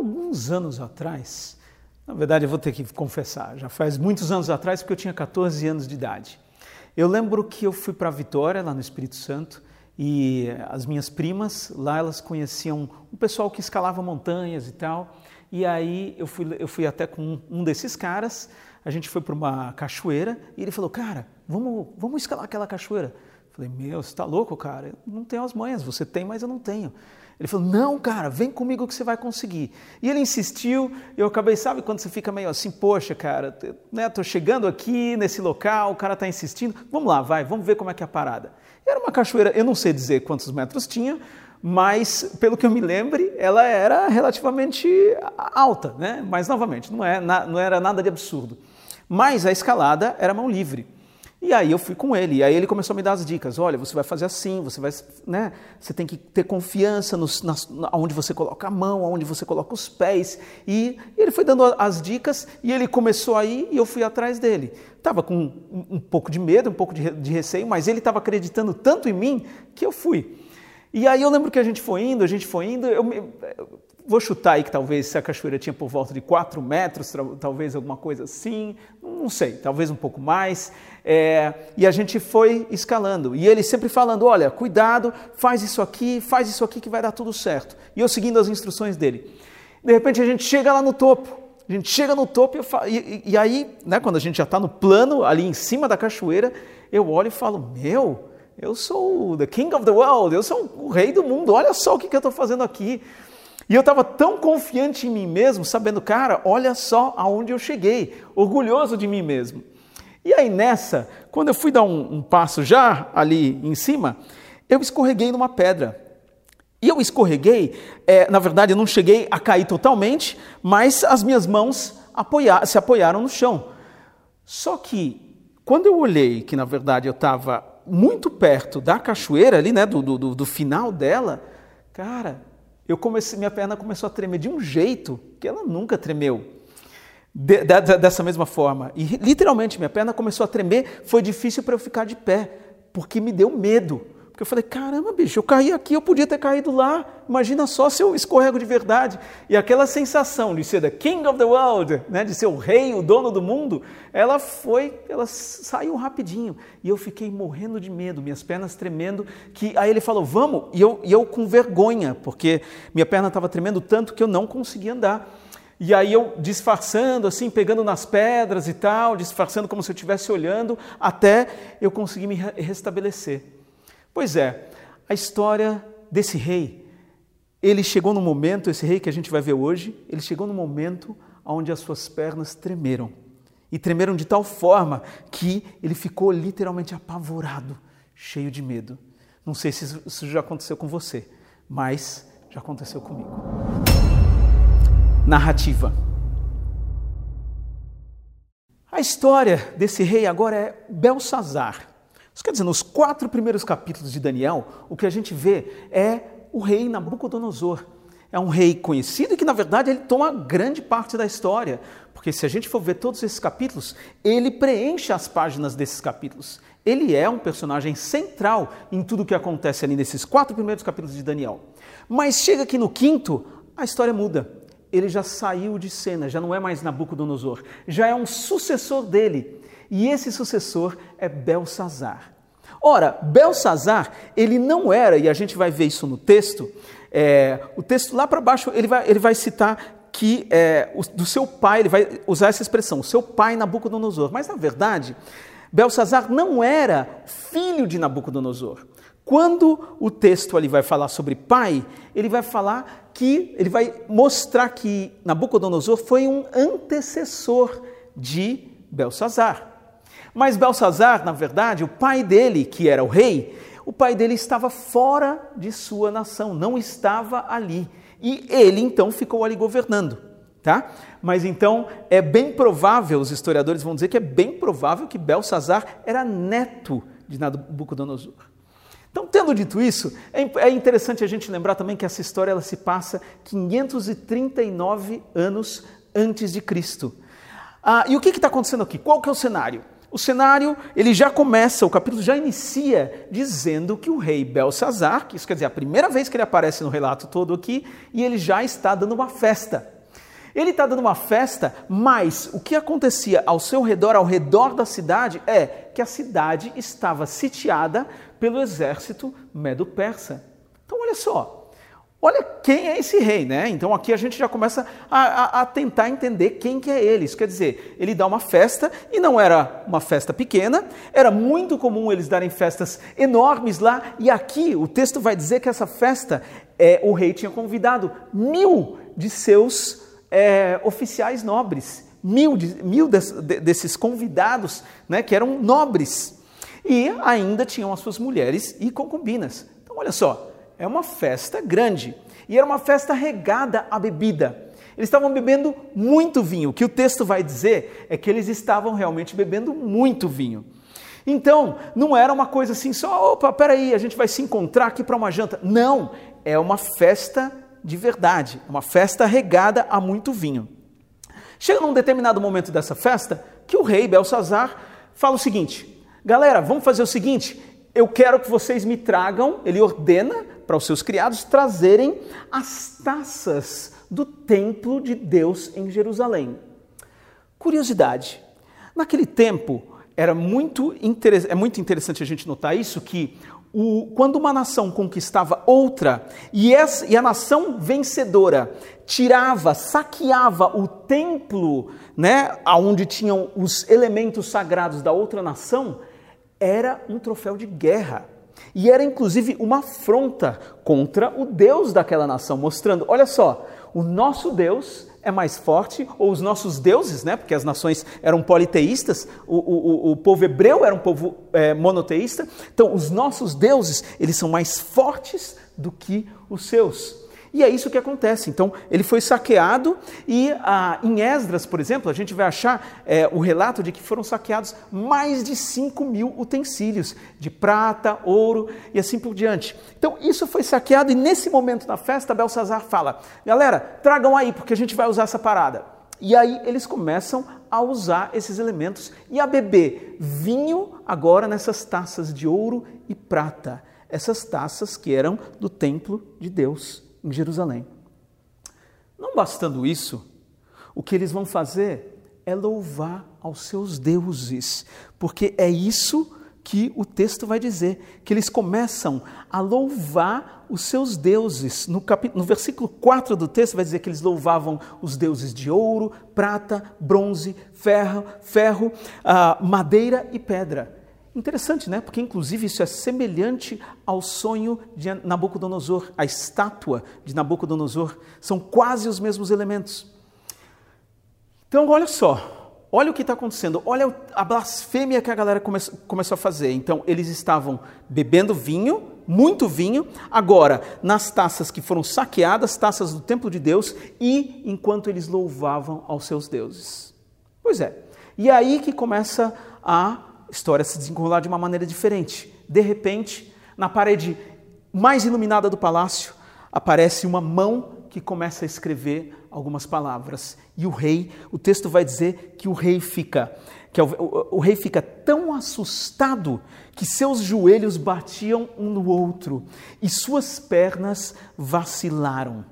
alguns anos atrás, na verdade eu vou ter que confessar, já faz muitos anos atrás, porque eu tinha 14 anos de idade. Eu lembro que eu fui para Vitória, lá no Espírito Santo, e as minhas primas, lá elas conheciam um pessoal que escalava montanhas e tal. E aí eu fui, eu fui até com um desses caras, a gente foi para uma cachoeira e ele falou, cara, vamos, vamos escalar aquela cachoeira. Eu falei, meu, você está louco, cara? Eu não tenho as manhas, você tem, mas eu não tenho. Ele falou, não, cara, vem comigo que você vai conseguir. E ele insistiu, eu acabei, sabe quando você fica meio assim, poxa, cara, né, tô chegando aqui nesse local, o cara está insistindo, vamos lá, vai, vamos ver como é que é a parada. Era uma cachoeira, eu não sei dizer quantos metros tinha, mas pelo que eu me lembre, ela era relativamente alta, né? Mas novamente, não, é, não era nada de absurdo. Mas a escalada era mão livre. E aí eu fui com ele, e aí ele começou a me dar as dicas. Olha, você vai fazer assim, você vai, né? Você tem que ter confiança nos, nas, onde você coloca a mão, onde você coloca os pés. E ele foi dando as dicas e ele começou aí e eu fui atrás dele. Estava com um, um, pouco de medo, um pouco de, de receio, mas ele estava acreditando tanto em mim que eu fui. E aí eu lembro que a gente foi indo, a gente foi indo, eu, vou chutar aí que talvez a cachoeira tinha por volta de 4 metros, talvez alguma coisa assim, não sei, talvez um pouco mais. É, e a gente foi escalando. E ele sempre falando: olha, cuidado, faz isso aqui, faz isso aqui que vai dar tudo certo. E eu seguindo as instruções dele. De repente a gente chega lá no topo. A gente chega no topo e, falo, e, e aí, né, quando a gente já está no plano, ali em cima da cachoeira, eu olho e falo: meu, eu sou the king of the world, eu sou o rei do mundo, olha só o que, que eu estou fazendo aqui. E eu estava tão confiante em mim mesmo, sabendo, cara, olha só aonde eu cheguei, orgulhoso de mim mesmo. E aí nessa, quando eu fui dar um, um passo já ali em cima, eu escorreguei numa pedra. E eu escorreguei, é, na verdade eu não cheguei a cair totalmente, mas as minhas mãos se apoiaram no chão. Só que quando eu olhei que na verdade eu estava muito perto da cachoeira ali, né, do, do, do final dela, cara, eu comecei, minha perna começou a tremer de um jeito que ela nunca tremeu. De, de, dessa mesma forma. E literalmente minha perna começou a tremer, foi difícil para eu ficar de pé, porque me deu medo. Porque eu falei, caramba, bicho, eu caí aqui, eu podia ter caído lá. Imagina só se eu escorrego de verdade. E aquela sensação de ser the king of the world, né, de ser o rei, o dono do mundo, ela foi, ela saiu rapidinho. E eu fiquei morrendo de medo, minhas pernas tremendo. Que aí ele falou, vamos, e eu, e eu com vergonha, porque minha perna estava tremendo tanto que eu não conseguia andar. E aí eu disfarçando, assim, pegando nas pedras e tal, disfarçando como se eu estivesse olhando, até eu conseguir me restabelecer. Pois é, a história desse rei, ele chegou no momento, esse rei que a gente vai ver hoje, ele chegou no momento onde as suas pernas tremeram. E tremeram de tal forma que ele ficou literalmente apavorado, cheio de medo. Não sei se isso já aconteceu com você, mas já aconteceu comigo. Narrativa. A história desse rei agora é Belsazar. Isso quer dizer, nos quatro primeiros capítulos de Daniel, o que a gente vê é o rei Nabucodonosor. É um rei conhecido e que, na verdade, ele toma grande parte da história. Porque se a gente for ver todos esses capítulos, ele preenche as páginas desses capítulos. Ele é um personagem central em tudo o que acontece ali nesses quatro primeiros capítulos de Daniel. Mas chega aqui no quinto, a história muda. Ele já saiu de cena, já não é mais Nabucodonosor, já é um sucessor dele. E esse sucessor é Belsazar. Ora, Belsazar, ele não era, e a gente vai ver isso no texto, é, o texto lá para baixo ele vai, ele vai citar que é, o, do seu pai, ele vai usar essa expressão, o seu pai Nabucodonosor. Mas na verdade, Belsazar não era filho de Nabucodonosor. Quando o texto ali vai falar sobre pai, ele vai falar que, ele vai mostrar que Nabucodonosor foi um antecessor de Belsazar. Mas Belsazar, na verdade, o pai dele, que era o rei, o pai dele estava fora de sua nação, não estava ali. E ele então ficou ali governando, tá? Mas então é bem provável, os historiadores vão dizer que é bem provável que Belsazar era neto de Nabucodonosor. Então, tendo dito isso, é, é interessante a gente lembrar também que essa história ela se passa 539 anos antes de Cristo. Ah, e o que está acontecendo aqui? Qual que é o cenário? O cenário, ele já começa, o capítulo já inicia dizendo que o rei Belsazar, que isso quer dizer a primeira vez que ele aparece no relato todo aqui, e ele já está dando uma festa. Ele está dando uma festa, mas o que acontecia ao seu redor, ao redor da cidade, é que a cidade estava sitiada pelo exército medo-persa. Então, olha só, Olha quem é esse rei, né? Então aqui a gente já começa a, a, a, tentar entender quem que é ele. Isso quer dizer, ele dá uma festa e não era uma festa pequena, era muito comum eles darem festas enormes lá. E aqui o texto vai dizer que essa festa, é, o rei tinha convidado mil de seus é, oficiais nobres, mil, de, mil des, de, desses convidados, né, que eram nobres. E ainda tinham as suas mulheres e concubinas. Então olha só, é uma festa grande. E era uma festa regada à bebida. Eles estavam bebendo muito vinho. O que o texto vai dizer é que eles estavam realmente bebendo muito vinho. Então, não era uma coisa assim, só, opa, peraí, a gente vai se encontrar aqui para uma janta. Não, é uma festa de verdade, uma festa regada a muito vinho. Chega num determinado momento dessa festa que o rei Belsazar fala o seguinte: galera, vamos fazer o seguinte, eu quero que vocês me tragam, ele ordena para os seus criados trazerem as taças do templo de Deus em Jerusalém. Curiosidade: naquele tempo era muito é muito interessante a gente notar isso que o, quando uma nação conquistava outra e, essa, e a nação vencedora tirava, saqueava o templo, né, aonde tinham os elementos sagrados da outra nação, era um troféu de guerra. E era inclusive uma afronta contra o Deus daquela nação, mostrando: olha só, o nosso Deus é mais forte, ou os nossos deuses, né? porque as nações eram politeístas, o, o, o povo hebreu era um povo é, monoteísta, então os nossos deuses eles são mais fortes do que os seus. E é isso que acontece. Então, ele foi saqueado e ah, em Esdras, por exemplo, a gente vai achar é, o relato de que foram saqueados mais de 5 mil utensílios de prata, ouro e assim por diante. Então, isso foi saqueado e nesse momento na festa, Belsazar fala: galera, tragam aí, porque a gente vai usar essa parada. E aí eles começam a usar esses elementos e a beber vinho agora nessas taças de ouro e prata. Essas taças que eram do templo de Deus em Jerusalém. Não bastando isso, o que eles vão fazer é louvar aos seus deuses, porque é isso que o texto vai dizer, que eles começam a louvar os seus deuses. No, no versículo 4 do texto vai dizer que eles louvavam os deuses de ouro, prata, bronze, ferro, ferro uh, madeira e pedra. Interessante, né? Porque inclusive isso é semelhante ao sonho de Nabucodonosor, a estátua de Nabucodonosor, são quase os mesmos elementos. Então, olha só, olha o que está acontecendo, olha a blasfêmia que a galera come começou a fazer. Então, eles estavam bebendo vinho, muito vinho, agora nas taças que foram saqueadas, taças do templo de Deus, e enquanto eles louvavam aos seus deuses. Pois é, e aí que começa a história se desenrolar de uma maneira diferente. De repente, na parede mais iluminada do palácio, aparece uma mão que começa a escrever algumas palavras. E o rei, o texto vai dizer que o rei fica, que o, o, o rei fica tão assustado que seus joelhos batiam um no outro e suas pernas vacilaram.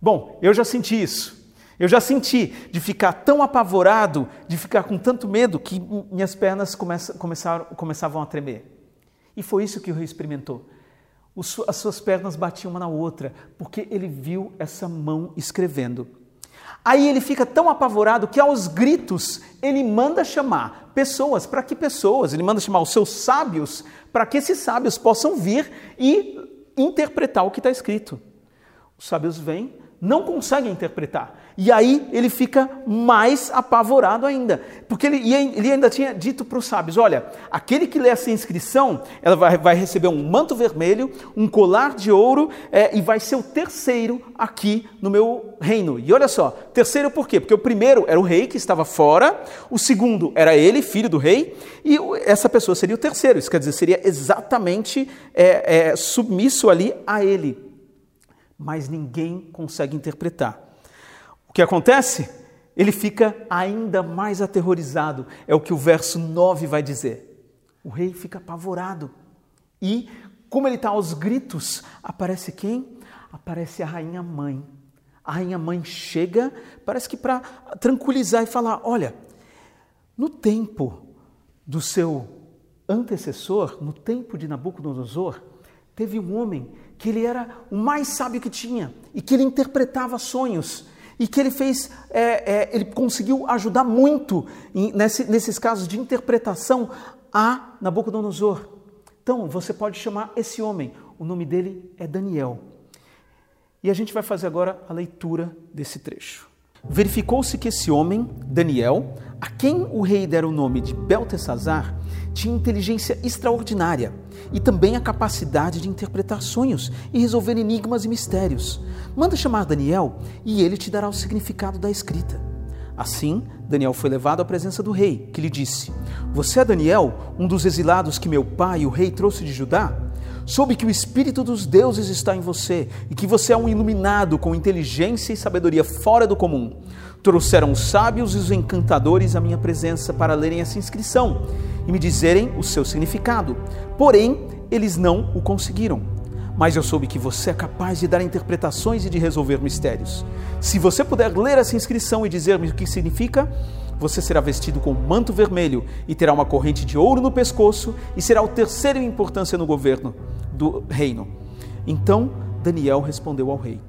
Bom, eu já senti isso. Eu já senti de ficar tão apavorado, de ficar com tanto medo, que minhas pernas começaram, começavam a tremer. E foi isso que o rei experimentou. As suas pernas batiam uma na outra, porque ele viu essa mão escrevendo. Aí ele fica tão apavorado que, aos gritos, ele manda chamar pessoas. Para que pessoas? Ele manda chamar os seus sábios, para que esses sábios possam vir e interpretar o que está escrito. Os sábios vêm, não conseguem interpretar. E aí ele fica mais apavorado ainda, porque ele, ele ainda tinha dito para os sábios: olha, aquele que lê essa inscrição, ela vai, vai receber um manto vermelho, um colar de ouro é, e vai ser o terceiro aqui no meu reino. E olha só, terceiro por quê? Porque o primeiro era o rei que estava fora, o segundo era ele, filho do rei, e essa pessoa seria o terceiro. Isso quer dizer, seria exatamente é, é, submisso ali a ele. Mas ninguém consegue interpretar que acontece? ele fica ainda mais aterrorizado. É o que o verso 9 vai dizer. O rei fica apavorado. E, como ele está aos gritos, aparece quem? Aparece a rainha mãe. A rainha mãe chega, parece que para tranquilizar e falar: olha, no tempo do seu antecessor, no tempo de Nabucodonosor, teve um homem que ele era o mais sábio que tinha e que ele interpretava sonhos e que ele fez, é, é, ele conseguiu ajudar muito em, nesse, nesses casos de interpretação a Nabucodonosor. Então, você pode chamar esse homem, o nome dele é Daniel. E a gente vai fazer agora a leitura desse trecho. Verificou-se que esse homem, Daniel, a quem o rei dera o nome de Beltesazar, tinha inteligência extraordinária e também a capacidade de interpretar sonhos e resolver enigmas e mistérios. Manda chamar Daniel e ele te dará o significado da escrita. Assim, Daniel foi levado à presença do rei, que lhe disse: Você é Daniel, um dos exilados que meu pai, o rei, trouxe de Judá? Soube que o Espírito dos deuses está em você e que você é um iluminado com inteligência e sabedoria fora do comum. Trouxeram os sábios e os encantadores à minha presença para lerem essa inscrição e me dizerem o seu significado. Porém, eles não o conseguiram. Mas eu soube que você é capaz de dar interpretações e de resolver mistérios. Se você puder ler essa inscrição e dizer-me o que significa, você será vestido com um manto vermelho e terá uma corrente de ouro no pescoço e será o terceiro em importância no governo do reino. Então Daniel respondeu ao rei: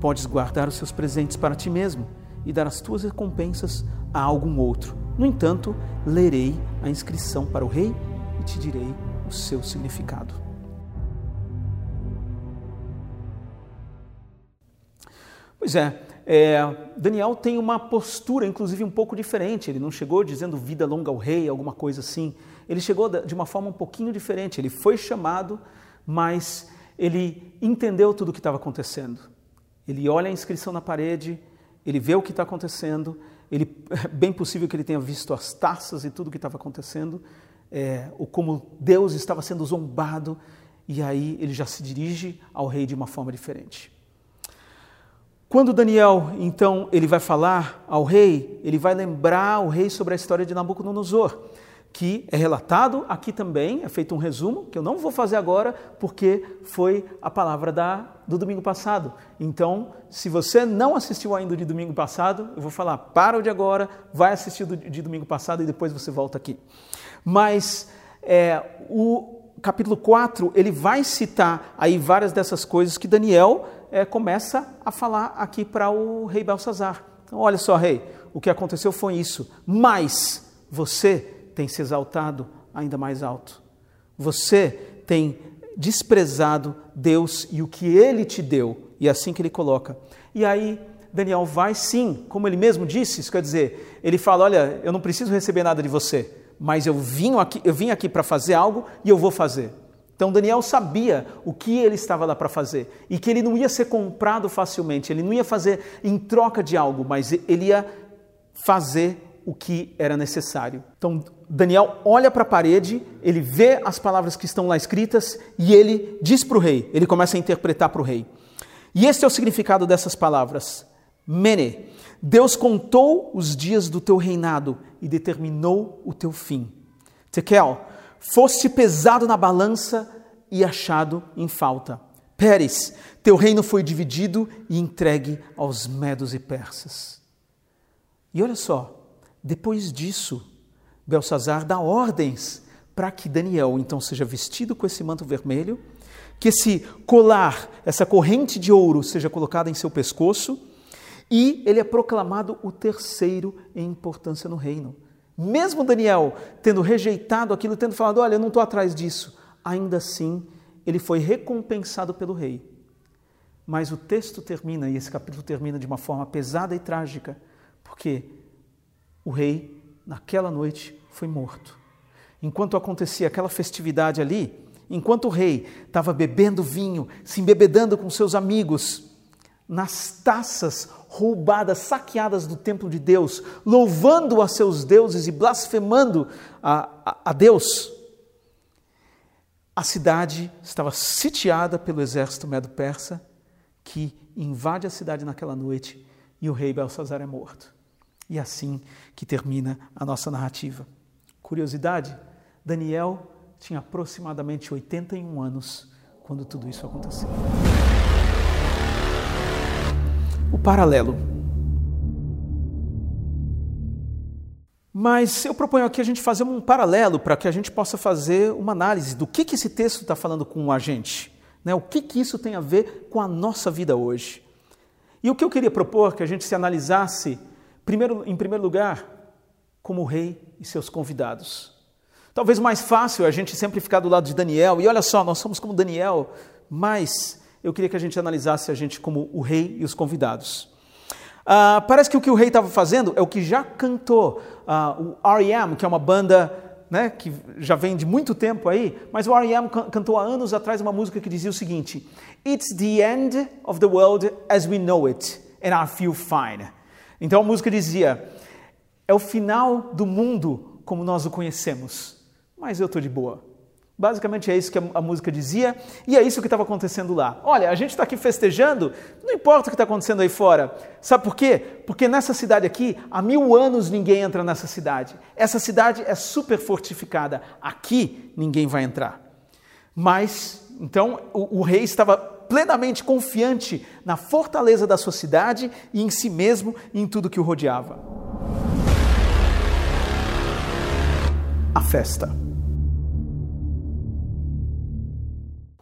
Podes guardar os seus presentes para ti mesmo e dar as tuas recompensas a algum outro. No entanto, lerei a inscrição para o rei e te direi o seu significado. Pois é, é, Daniel tem uma postura, inclusive, um pouco diferente. Ele não chegou dizendo vida longa ao rei, alguma coisa assim. Ele chegou de uma forma um pouquinho diferente. Ele foi chamado, mas ele entendeu tudo o que estava acontecendo. Ele olha a inscrição na parede, ele vê o que está acontecendo. Ele, é bem possível que ele tenha visto as taças e tudo o que estava acontecendo, é, ou como Deus estava sendo zombado. E aí ele já se dirige ao rei de uma forma diferente. Quando Daniel, então, ele vai falar ao rei, ele vai lembrar o rei sobre a história de Nabucodonosor, que é relatado aqui também, é feito um resumo, que eu não vou fazer agora, porque foi a palavra da, do domingo passado. Então, se você não assistiu ainda de domingo passado, eu vou falar, para o de agora, vai assistir do, de domingo passado e depois você volta aqui. Mas é, o capítulo 4, ele vai citar aí várias dessas coisas que Daniel é, começa a falar aqui para o rei Belsazar. Então, olha só, rei, o que aconteceu foi isso, mas você tem se exaltado ainda mais alto. Você tem desprezado Deus e o que ele te deu. E é assim que ele coloca. E aí Daniel vai sim, como ele mesmo disse, isso quer dizer, ele fala: Olha, eu não preciso receber nada de você, mas eu vim aqui, eu vim aqui para fazer algo e eu vou fazer. Então Daniel sabia o que ele estava lá para fazer e que ele não ia ser comprado facilmente, ele não ia fazer em troca de algo, mas ele ia fazer o que era necessário. Então Daniel olha para a parede, ele vê as palavras que estão lá escritas e ele diz para o rei, ele começa a interpretar para o rei. E este é o significado dessas palavras. Mene, Deus contou os dias do teu reinado e determinou o teu fim. Tekel, foste pesado na balança e achado em falta. Pérez, teu reino foi dividido e entregue aos medos e persas. E olha só, depois disso, Belsazar dá ordens para que Daniel então seja vestido com esse manto vermelho, que esse colar, essa corrente de ouro seja colocada em seu pescoço, e ele é proclamado o terceiro em importância no reino. Mesmo Daniel tendo rejeitado aquilo, tendo falado: Olha, eu não estou atrás disso, ainda assim ele foi recompensado pelo rei. Mas o texto termina, e esse capítulo termina de uma forma pesada e trágica, porque o rei, naquela noite, foi morto. Enquanto acontecia aquela festividade ali, enquanto o rei estava bebendo vinho, se embebedando com seus amigos, nas taças roubadas, saqueadas do templo de Deus, louvando a seus deuses e blasfemando a, a, a Deus. A cidade estava sitiada pelo exército medo-persa, que invade a cidade naquela noite e o rei Belsazar é morto. E é assim que termina a nossa narrativa. Curiosidade: Daniel tinha aproximadamente 81 anos quando tudo isso aconteceu. O paralelo. Mas eu proponho aqui a gente fazer um paralelo para que a gente possa fazer uma análise do que, que esse texto está falando com a gente. Né? O que, que isso tem a ver com a nossa vida hoje. E o que eu queria propor que a gente se analisasse, primeiro, em primeiro lugar, como o rei e seus convidados. Talvez mais fácil a gente sempre ficar do lado de Daniel, e olha só, nós somos como Daniel, mas eu queria que a gente analisasse a gente como o rei e os convidados. Uh, parece que o que o rei estava fazendo é o que já cantou uh, o R.E.M., que é uma banda né, que já vem de muito tempo aí, mas o R.E.M. cantou há anos atrás uma música que dizia o seguinte: It's the end of the world as we know it, and I feel fine. Então a música dizia: É o final do mundo como nós o conhecemos, mas eu estou de boa. Basicamente é isso que a, música dizia e é isso que estava acontecendo lá. Olha, a gente está aqui festejando, não importa o que está acontecendo aí fora. Sabe por quê? Porque nessa cidade aqui, há mil anos ninguém entra nessa cidade. Essa cidade é super fortificada. Aqui ninguém vai entrar. Mas, então, o, o rei estava plenamente confiante na fortaleza da sua cidade e em si mesmo e em tudo que o rodeava. A festa.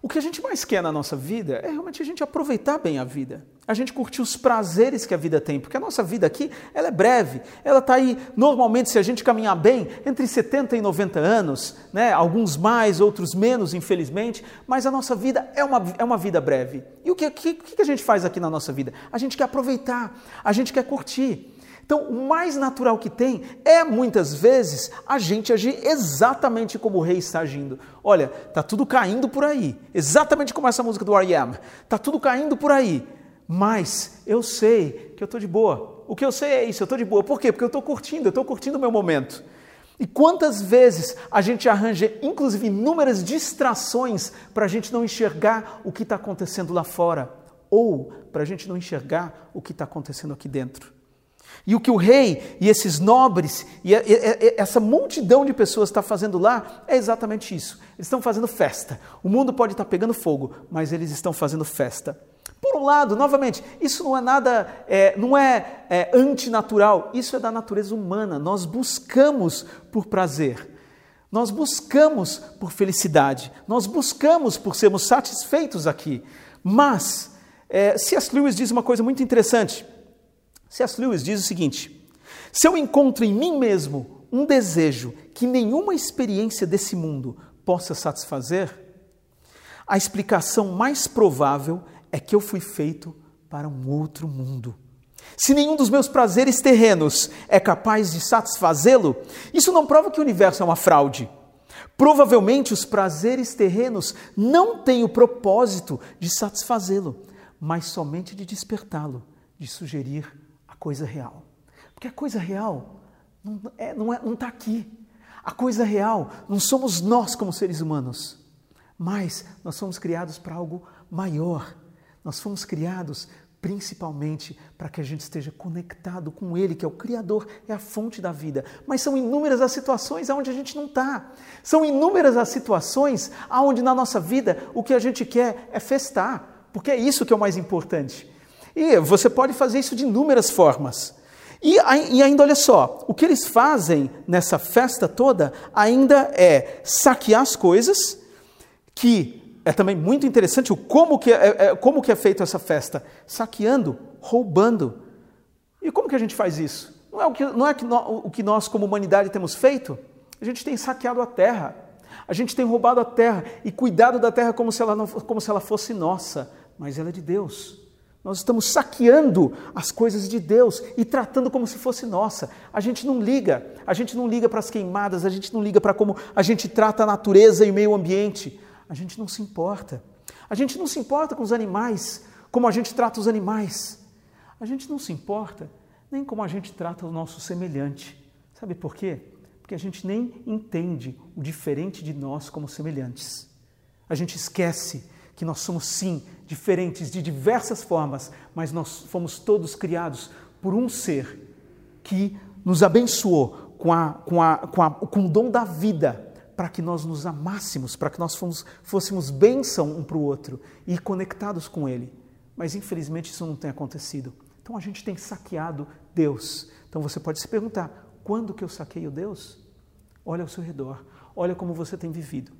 O que a gente mais quer na nossa vida é realmente a gente aproveitar bem a vida, a gente curtir os prazeres que a vida tem, porque a nossa vida aqui ela é breve, ela está aí, normalmente, se a gente caminhar bem, entre 70 e 90 anos, né? alguns mais, outros menos, infelizmente, mas a nossa vida é uma, é uma vida breve. E o que, que, que a gente faz aqui na nossa vida? A gente quer aproveitar, a gente quer curtir. Então, o mais natural que tem é muitas vezes a gente agir exatamente como o rei está agindo. Olha, tá tudo caindo por aí, exatamente como essa música do R.E.M. Tá tudo caindo por aí, mas eu sei que eu estou de boa. O que eu sei é isso, eu estou de boa. Por quê? Porque eu estou curtindo, eu estou curtindo o meu momento. E quantas vezes a gente arranja, inclusive, inúmeras distrações para a gente não enxergar o que está acontecendo lá fora, ou para a gente não enxergar o que está acontecendo aqui dentro. E o que o rei e esses nobres e essa multidão de pessoas está fazendo lá é exatamente isso. Eles estão fazendo festa. O mundo pode estar pegando fogo, mas eles estão fazendo festa. Por um lado, novamente, isso não é nada, é, não é, é antinatural, isso é da natureza humana. Nós buscamos por prazer, nós buscamos por felicidade, nós buscamos por sermos satisfeitos aqui. Mas, é, C.S. Lewis diz uma coisa muito interessante. C.S. Lewis diz o seguinte: se eu encontro em mim mesmo um desejo que nenhuma experiência desse mundo possa satisfazer, a explicação mais provável é que eu fui feito para um outro mundo. Se nenhum dos meus prazeres terrenos é capaz de satisfazê-lo, isso não prova que o universo é uma fraude. Provavelmente os prazeres terrenos não têm o propósito de satisfazê-lo, mas somente de despertá-lo, de sugerir coisa real. Porque a coisa real não está é, não é, não tá aqui. A coisa real não somos nós como seres humanos, mas nós somos criados para algo maior. Nós fomos criados principalmente para que a gente esteja conectado com Ele, que é o Criador, é a fonte da vida. Mas são inúmeras as situações onde a gente não está. São inúmeras as situações onde na nossa vida o que a gente quer é festar, porque é isso que é o mais importante. E você pode fazer isso de inúmeras formas. E, e, ainda, olha só, o que eles fazem nessa festa toda ainda é saquear as coisas, que é também muito interessante o como que é, é, como que é feito essa festa. Saqueando, roubando. E como que a gente faz isso? Não é o que, não é o que nós, como humanidade, temos feito? A gente tem saqueado a terra. A gente tem roubado a terra e cuidado da terra como se ela, não, como se ela fosse nossa, mas ela é de Deus. Nós estamos saqueando as coisas de Deus e tratando como se fosse nossa. A gente não liga, a gente não liga para as queimadas, a gente não liga para como a gente trata a natureza e o meio ambiente. A gente não se importa. A gente não se importa com os animais, como a gente trata os animais. A gente não se importa nem como a gente trata o nosso semelhante. Sabe por quê? Porque a gente nem entende o diferente de nós como semelhantes. A gente esquece que nós somos sim diferentes de diversas formas, mas nós fomos todos criados por um ser que nos abençoou com, a, com, a, com, a, com o dom da vida para que nós nos amássemos, para que nós fomos, fôssemos bênção um para o outro e conectados com Ele. Mas infelizmente isso não tem acontecido. Então a gente tem saqueado Deus. Então você pode se perguntar: quando que eu saqueio Deus? Olha ao seu redor, olha como você tem vivido.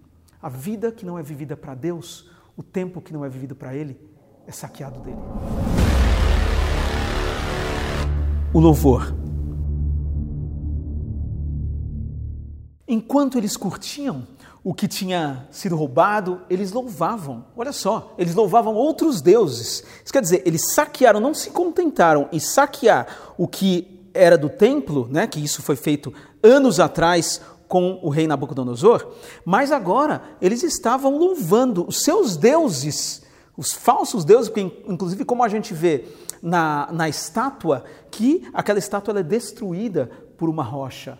A vida que não é vivida para Deus, o tempo que não é vivido para Ele, é saqueado dele. O louvor. Enquanto eles curtiam o que tinha sido roubado, eles louvavam. Olha só, eles louvavam outros deuses. Isso quer dizer, eles saquearam, não se contentaram em saquear o que era do templo, né, que isso foi feito anos atrás com o rei Nabucodonosor, mas agora eles estavam louvando os seus deuses, os falsos deuses, porque inclusive como a gente vê na, na estátua, que aquela estátua é destruída por uma rocha,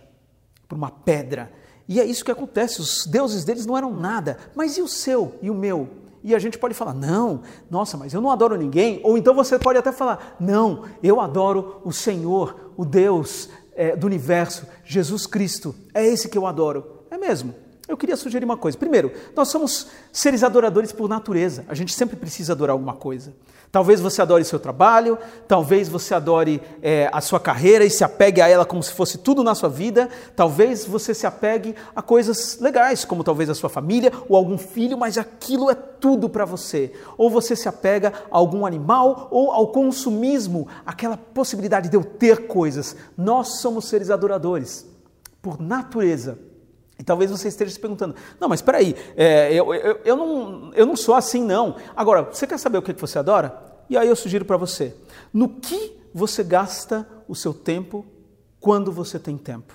por uma pedra. E é isso que acontece, os deuses deles não eram nada, mas e o seu e o meu? E a gente pode falar, não, nossa, mas eu não adoro ninguém. Ou então você pode até falar, não, eu adoro o Senhor, o Deus é, do universo, Jesus Cristo. É esse que eu adoro. É mesmo. Eu queria sugerir uma coisa. Primeiro, nós somos seres adoradores por natureza. A gente sempre precisa adorar alguma coisa. Talvez você adore seu trabalho, talvez você adore é, a sua carreira e se apegue a ela como se fosse tudo na sua vida. Talvez você se apegue a coisas legais, como talvez a sua família ou algum filho, mas aquilo é tudo para você. Ou você se apega a algum animal ou ao consumismo, aquela possibilidade de eu ter coisas. Nós somos seres adoradores por natureza. E talvez você esteja se perguntando: não, mas espera aí, é, eu, eu, eu, não, eu não sou assim, não. Agora, você quer saber o que você adora? E aí eu sugiro para você: no que você gasta o seu tempo quando você tem tempo?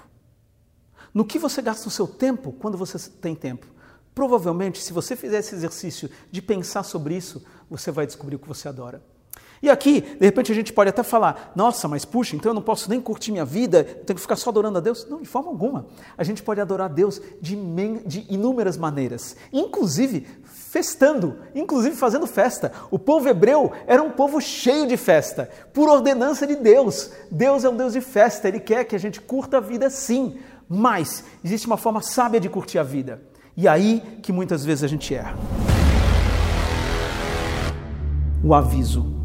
No que você gasta o seu tempo quando você tem tempo? Provavelmente, se você fizer esse exercício de pensar sobre isso, você vai descobrir o que você adora. E aqui, de repente, a gente pode até falar: nossa, mas puxa, então eu não posso nem curtir minha vida, tenho que ficar só adorando a Deus. Não, de forma alguma. A gente pode adorar a Deus de, de inúmeras maneiras, inclusive festando, inclusive fazendo festa. O povo hebreu era um povo cheio de festa, por ordenança de Deus. Deus é um Deus de festa, Ele quer que a gente curta a vida sim, mas existe uma forma sábia de curtir a vida. E aí que muitas vezes a gente erra. O aviso.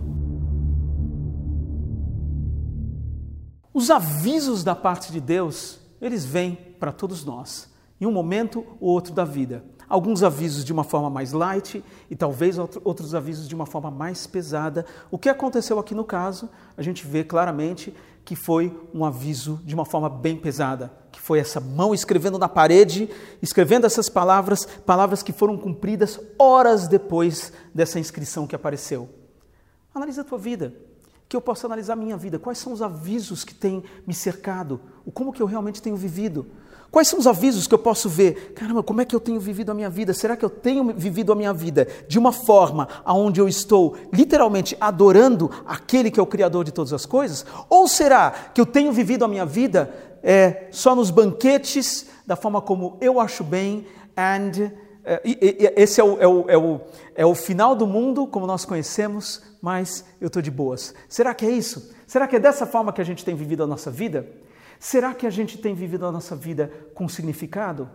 Os avisos da parte de Deus, eles vêm para todos nós, em um momento ou outro da vida. Alguns avisos de uma forma mais light e talvez outros avisos de uma forma mais pesada. O que aconteceu aqui no caso, a gente vê claramente que foi um aviso de uma forma bem pesada, que foi essa mão escrevendo na parede, escrevendo essas palavras, palavras que foram cumpridas horas depois dessa inscrição que apareceu. Analisa a tua vida que eu possa analisar a minha vida, quais são os avisos que têm me cercado, o como que eu realmente tenho vivido. Quais são os avisos que eu posso ver? Caramba, como é que eu tenho vivido a minha vida? Será que eu tenho vivido a minha vida de uma forma onde eu estou literalmente adorando aquele que é o Criador de todas as coisas? Ou será que eu tenho vivido a minha vida é, só nos banquetes, da forma como eu acho bem, and esse é o, é, o, é, o, é o final do mundo, como nós conhecemos, mas eu estou de boas. Será que é isso? Será que é dessa forma que a gente tem vivido a nossa vida? Será que a gente tem vivido a nossa vida com significado?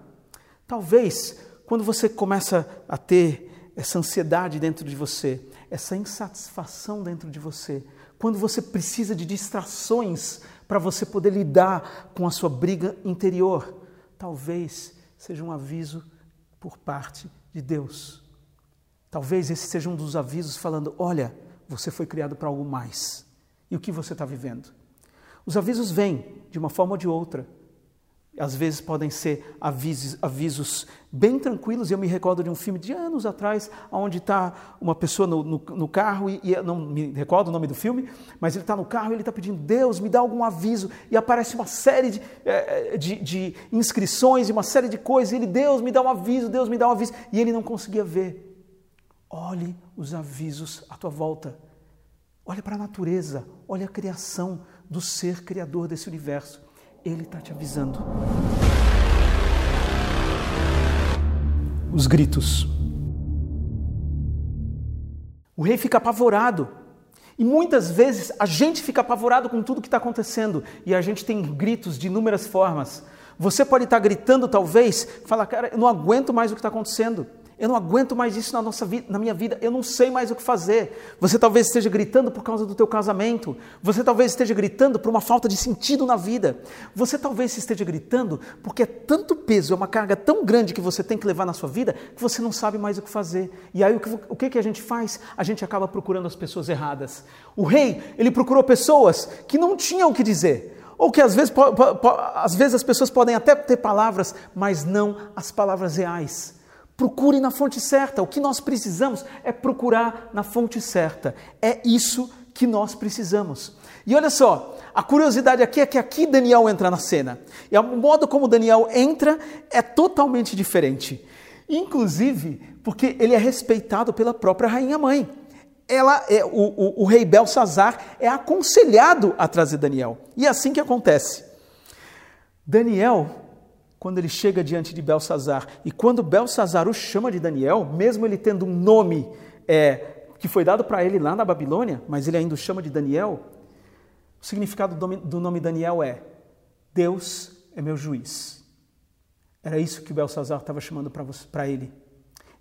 Talvez, quando você começa a ter essa ansiedade dentro de você, essa insatisfação dentro de você, quando você precisa de distrações para você poder lidar com a sua briga interior, talvez seja um aviso por parte de Deus. Talvez esse seja um dos avisos falando: olha, você foi criado para algo mais. E o que você está vivendo? Os avisos vêm de uma forma ou de outra, às vezes podem ser avisos, avisos bem tranquilos. Eu me recordo de um filme de anos atrás, onde está uma pessoa no, no, no carro, e, e, não me recordo o nome do filme, mas ele está no carro e ele está pedindo, Deus, me dá algum aviso. E aparece uma série de, eh, de, de inscrições e uma série de coisas. E ele, Deus, me dá um aviso, Deus, me dá um aviso. E ele não conseguia ver. Olhe os avisos à tua volta. Olha para a natureza, olha a criação do ser criador desse universo. Ele está te avisando. Os gritos. O rei fica apavorado E muitas vezes a gente fica apavorado com tudo que está acontecendo e a gente tem gritos de inúmeras formas. Você pode estar tá gritando, talvez, falar, cara, eu não aguento mais o que está acontecendo. Eu não aguento mais isso na, nossa vida, na minha vida, eu não sei mais o que fazer. Você talvez esteja gritando por causa do teu casamento. Você talvez esteja gritando por uma falta de sentido na vida. Você talvez esteja gritando porque é tanto peso, é uma carga tão grande que você tem que levar na sua vida que você não sabe mais o que fazer. E aí o que, o que, que a gente faz? A gente acaba procurando as pessoas erradas. O rei, ele procurou pessoas que não tinham o que dizer. Ou que às vezes, às vezes as pessoas podem até ter palavras, mas não as palavras reais. Procure na fonte certa. O que nós precisamos é procurar na fonte certa. É isso que nós precisamos. E olha só, a curiosidade aqui é que aqui Daniel entra na cena. E o modo como Daniel entra é totalmente diferente. Inclusive porque ele é respeitado pela própria rainha mãe. Ela é, o, o, o rei Belsazar é aconselhado a trazer Daniel. E é assim que acontece. Daniel quando ele chega diante de Belsazar. E quando Belsazar o chama de Daniel, mesmo ele tendo um nome é, que foi dado para ele lá na Babilônia, mas ele ainda o chama de Daniel, o significado do nome Daniel é: Deus é meu juiz. Era isso que Belsazar estava chamando para ele.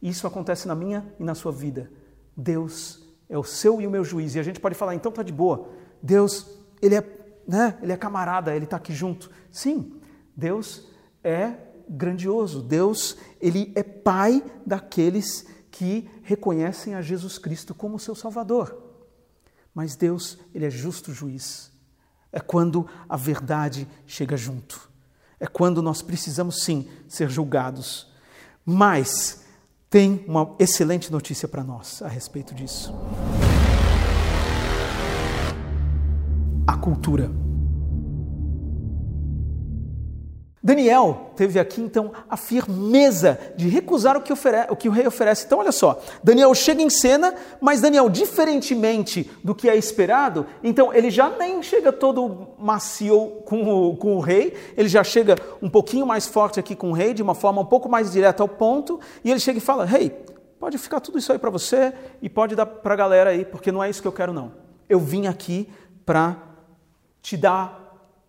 E isso acontece na minha e na sua vida. Deus é o seu e o meu juiz. E a gente pode falar, então tá de boa. Deus, ele é, né, ele é camarada, ele está aqui junto. Sim, Deus é grandioso. Deus, ele é pai daqueles que reconhecem a Jesus Cristo como seu Salvador. Mas Deus, ele é justo juiz. É quando a verdade chega junto. É quando nós precisamos sim ser julgados. Mas tem uma excelente notícia para nós a respeito disso. A cultura. Daniel teve aqui então a firmeza de recusar o que, o que, o rei oferece. Então, olha só, Daniel chega em cena, mas Daniel, diferentemente do que é esperado, então ele já nem chega todo macio com o, com o rei, ele já chega um pouquinho mais forte aqui com o rei, de uma forma um pouco mais direta ao ponto, e ele chega e fala: Rei, hey, pode ficar tudo isso aí para você e pode dar para a galera aí, porque não é isso que eu quero, não. Eu vim aqui para te dar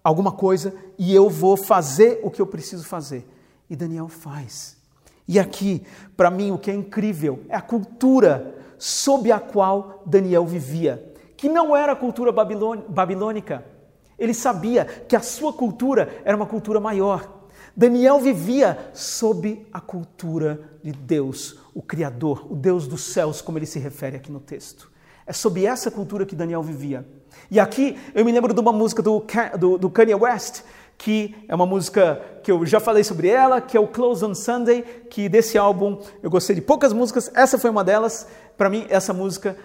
alguma coisa e eu vou fazer o que eu preciso fazer. E Daniel faz. E aqui, para mim, o que é incrível é a cultura sob a qual Daniel vivia, que não era a cultura babilônica. Ele sabia que a sua cultura era uma cultura maior. Daniel vivia sob a cultura de Deus, o Criador, o Deus dos céus, como ele se refere aqui no texto. É sob essa cultura que Daniel vivia. E aqui eu me lembro de uma música do, do, do Kanye West, que é uma música que eu já falei sobre ela, que é o Close on Sunday, que desse álbum eu gostei de poucas músicas, essa foi uma delas. Para mim, essa música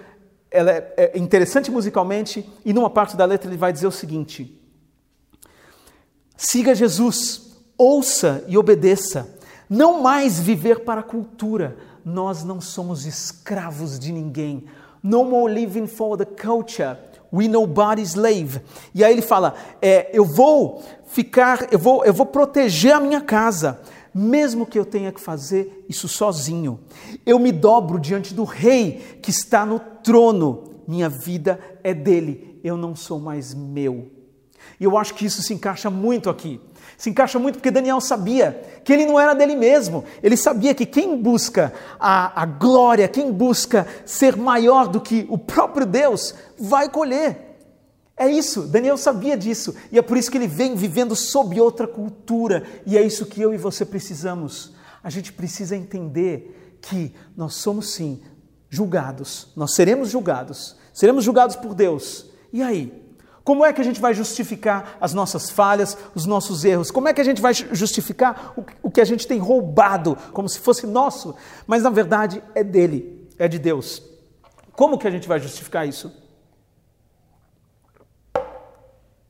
ela é, é interessante musicalmente, e numa parte da letra ele vai dizer o seguinte: Siga Jesus, ouça e obedeça, não mais viver para a cultura, nós não somos escravos de ninguém. No more living for the culture, we nobody slave. E aí ele fala: é, eu vou ficar, eu vou, eu vou proteger a minha casa, mesmo que eu tenha que fazer isso sozinho. Eu me dobro diante do rei que está no trono. Minha vida é dele, eu não sou mais meu. E eu acho que isso se encaixa muito aqui. Se encaixa muito porque Daniel sabia que ele não era dele mesmo. Ele sabia que quem busca a, a glória, quem busca ser maior do que o próprio Deus, vai colher. É isso, Daniel sabia disso. E é por isso que ele vem vivendo sob outra cultura. E é isso que eu e você precisamos. A gente precisa entender que nós somos sim julgados. Nós seremos julgados. Seremos julgados por Deus. E aí? Como é que a gente vai justificar as nossas falhas, os nossos erros? Como é que a gente vai justificar o que a gente tem roubado, como se fosse nosso, mas na verdade é dele, é de Deus? Como que a gente vai justificar isso?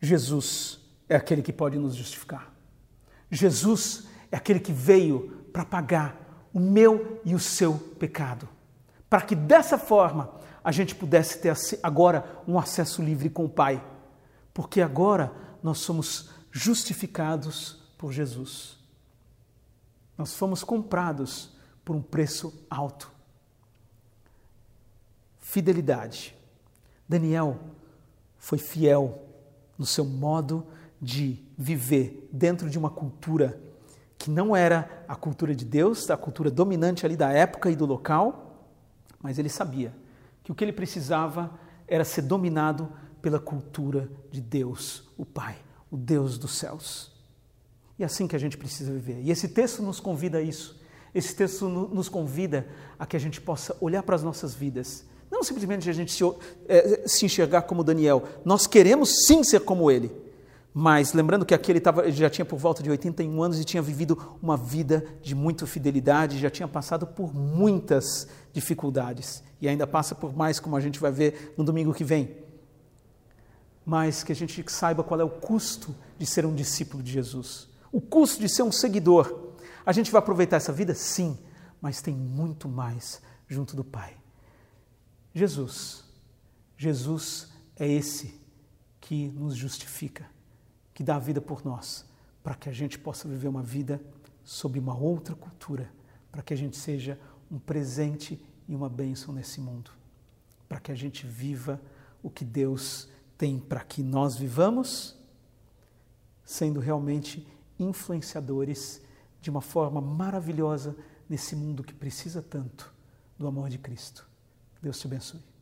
Jesus é aquele que pode nos justificar. Jesus é aquele que veio para pagar o meu e o seu pecado, para que dessa forma a gente pudesse ter agora um acesso livre com o Pai porque agora nós somos justificados por Jesus. Nós fomos comprados por um preço alto. Fidelidade. Daniel foi fiel no seu modo de viver dentro de uma cultura que não era a cultura de Deus, a cultura dominante ali da época e do local, mas ele sabia que o que ele precisava era ser dominado pela cultura de Deus, o Pai, o Deus dos céus. E é assim que a gente precisa viver. E esse texto nos convida a isso. Esse texto nos convida a que a gente possa olhar para as nossas vidas. Não simplesmente a gente se, é, se enxergar como Daniel. Nós queremos sim ser como ele. Mas lembrando que aqui ele, tava, ele já tinha por volta de 81 anos e tinha vivido uma vida de muita fidelidade, já tinha passado por muitas dificuldades. E ainda passa por mais, como a gente vai ver no domingo que vem. Mas que a gente saiba qual é o custo de ser um discípulo de Jesus o custo de ser um seguidor. A gente vai aproveitar essa vida? Sim, mas tem muito mais junto do Pai. Jesus. Jesus é esse que nos justifica, que dá a vida por nós, para que a gente possa viver uma vida sob uma outra cultura, para que a gente seja um presente e uma bênção nesse mundo, para que a gente viva o que Deus tem para que nós vivamos, sendo realmente influenciadores de uma forma maravilhosa nesse mundo que precisa tanto do amor de Cristo. Deus te abençoe.